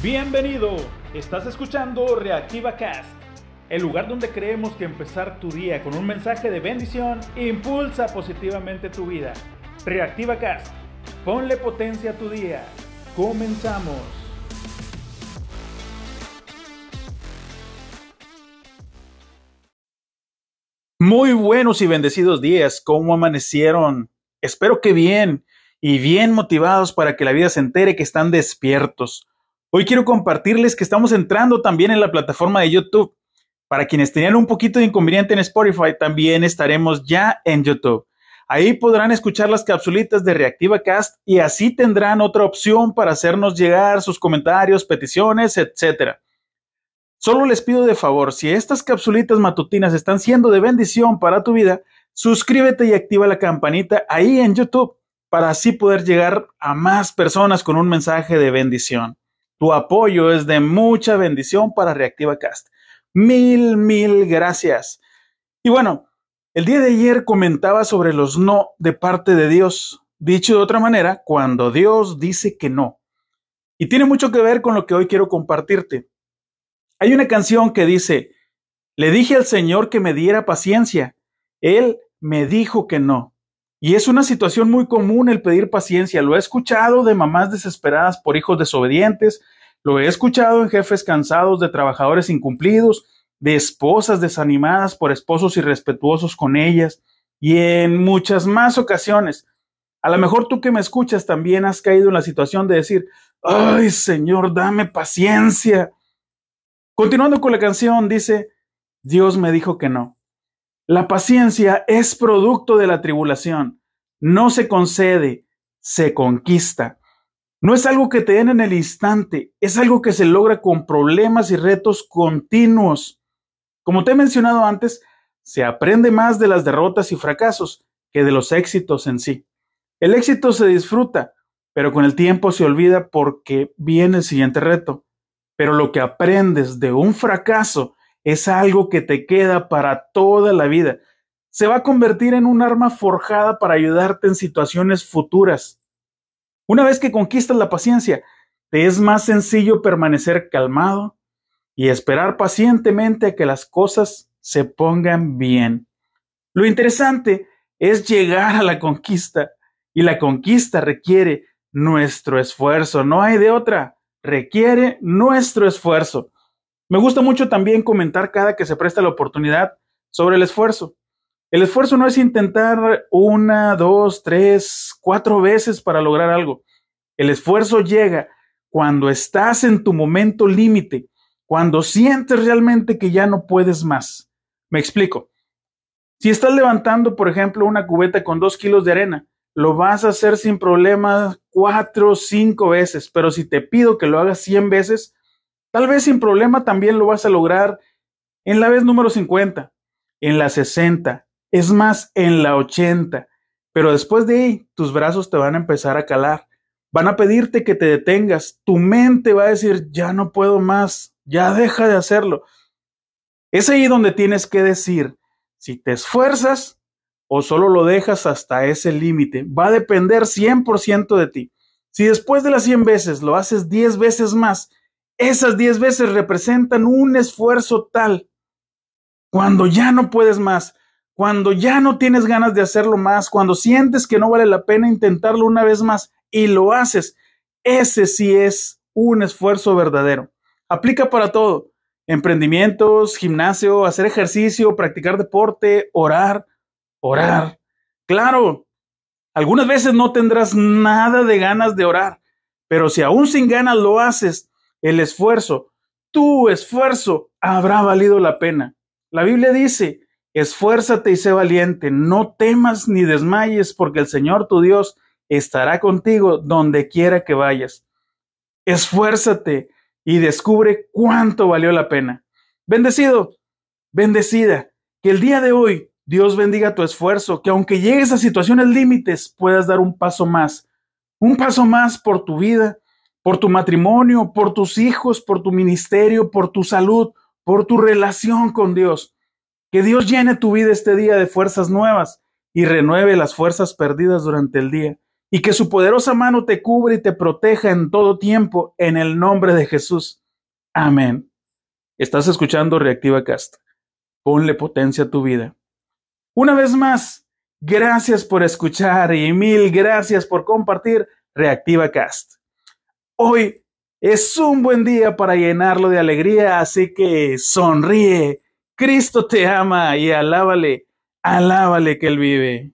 Bienvenido, estás escuchando Reactiva Cast, el lugar donde creemos que empezar tu día con un mensaje de bendición impulsa positivamente tu vida. Reactiva Cast, ponle potencia a tu día. Comenzamos. Muy buenos y bendecidos días, ¿cómo amanecieron? Espero que bien y bien motivados para que la vida se entere que están despiertos. Hoy quiero compartirles que estamos entrando también en la plataforma de YouTube. Para quienes tenían un poquito de inconveniente en Spotify, también estaremos ya en YouTube. Ahí podrán escuchar las capsulitas de Reactiva Cast y así tendrán otra opción para hacernos llegar sus comentarios, peticiones, etc. Solo les pido de favor, si estas capsulitas matutinas están siendo de bendición para tu vida, suscríbete y activa la campanita ahí en YouTube para así poder llegar a más personas con un mensaje de bendición. Tu apoyo es de mucha bendición para Reactiva Cast. Mil, mil gracias. Y bueno, el día de ayer comentaba sobre los no de parte de Dios. Dicho de otra manera, cuando Dios dice que no. Y tiene mucho que ver con lo que hoy quiero compartirte. Hay una canción que dice, le dije al Señor que me diera paciencia. Él me dijo que no. Y es una situación muy común el pedir paciencia. Lo he escuchado de mamás desesperadas por hijos desobedientes, lo he escuchado en jefes cansados de trabajadores incumplidos, de esposas desanimadas por esposos irrespetuosos con ellas y en muchas más ocasiones. A lo mejor tú que me escuchas también has caído en la situación de decir, ay Señor, dame paciencia. Continuando con la canción, dice, Dios me dijo que no. La paciencia es producto de la tribulación. No se concede, se conquista. No es algo que te den en el instante, es algo que se logra con problemas y retos continuos. Como te he mencionado antes, se aprende más de las derrotas y fracasos que de los éxitos en sí. El éxito se disfruta, pero con el tiempo se olvida porque viene el siguiente reto. Pero lo que aprendes de un fracaso es algo que te queda para toda la vida. Se va a convertir en un arma forjada para ayudarte en situaciones futuras. Una vez que conquistas la paciencia, te es más sencillo permanecer calmado y esperar pacientemente a que las cosas se pongan bien. Lo interesante es llegar a la conquista y la conquista requiere nuestro esfuerzo, no hay de otra, requiere nuestro esfuerzo. Me gusta mucho también comentar cada que se presta la oportunidad sobre el esfuerzo. El esfuerzo no es intentar una, dos, tres, cuatro veces para lograr algo. El esfuerzo llega cuando estás en tu momento límite, cuando sientes realmente que ya no puedes más. Me explico. Si estás levantando, por ejemplo, una cubeta con dos kilos de arena, lo vas a hacer sin problema cuatro o cinco veces, pero si te pido que lo hagas cien veces, Tal vez sin problema también lo vas a lograr en la vez número 50, en la 60, es más, en la 80. Pero después de ahí, tus brazos te van a empezar a calar. Van a pedirte que te detengas. Tu mente va a decir, ya no puedo más, ya deja de hacerlo. Es ahí donde tienes que decir si te esfuerzas o solo lo dejas hasta ese límite. Va a depender 100% de ti. Si después de las 100 veces lo haces 10 veces más, esas diez veces representan un esfuerzo tal. Cuando ya no puedes más, cuando ya no tienes ganas de hacerlo más, cuando sientes que no vale la pena intentarlo una vez más y lo haces, ese sí es un esfuerzo verdadero. Aplica para todo. Emprendimientos, gimnasio, hacer ejercicio, practicar deporte, orar, orar. Claro, algunas veces no tendrás nada de ganas de orar, pero si aún sin ganas lo haces, el esfuerzo, tu esfuerzo habrá valido la pena. La Biblia dice, esfuérzate y sé valiente, no temas ni desmayes, porque el Señor tu Dios estará contigo donde quiera que vayas. Esfuérzate y descubre cuánto valió la pena. Bendecido, bendecida, que el día de hoy Dios bendiga tu esfuerzo, que aunque llegues a situaciones límites puedas dar un paso más, un paso más por tu vida, por tu matrimonio, por tus hijos, por tu ministerio, por tu salud, por tu relación con Dios. Que Dios llene tu vida este día de fuerzas nuevas y renueve las fuerzas perdidas durante el día. y que su poderosa mano te cubre y te proteja en todo tiempo en el nombre de Jesús. Amén. Estás escuchando Reactiva Cast. Ponle potencia a tu vida. Una vez más, gracias por escuchar y mil gracias por compartir Reactiva Cast. Hoy es un buen día para llenarlo de alegría, así que sonríe. Cristo te ama y alábale, alábale que Él vive.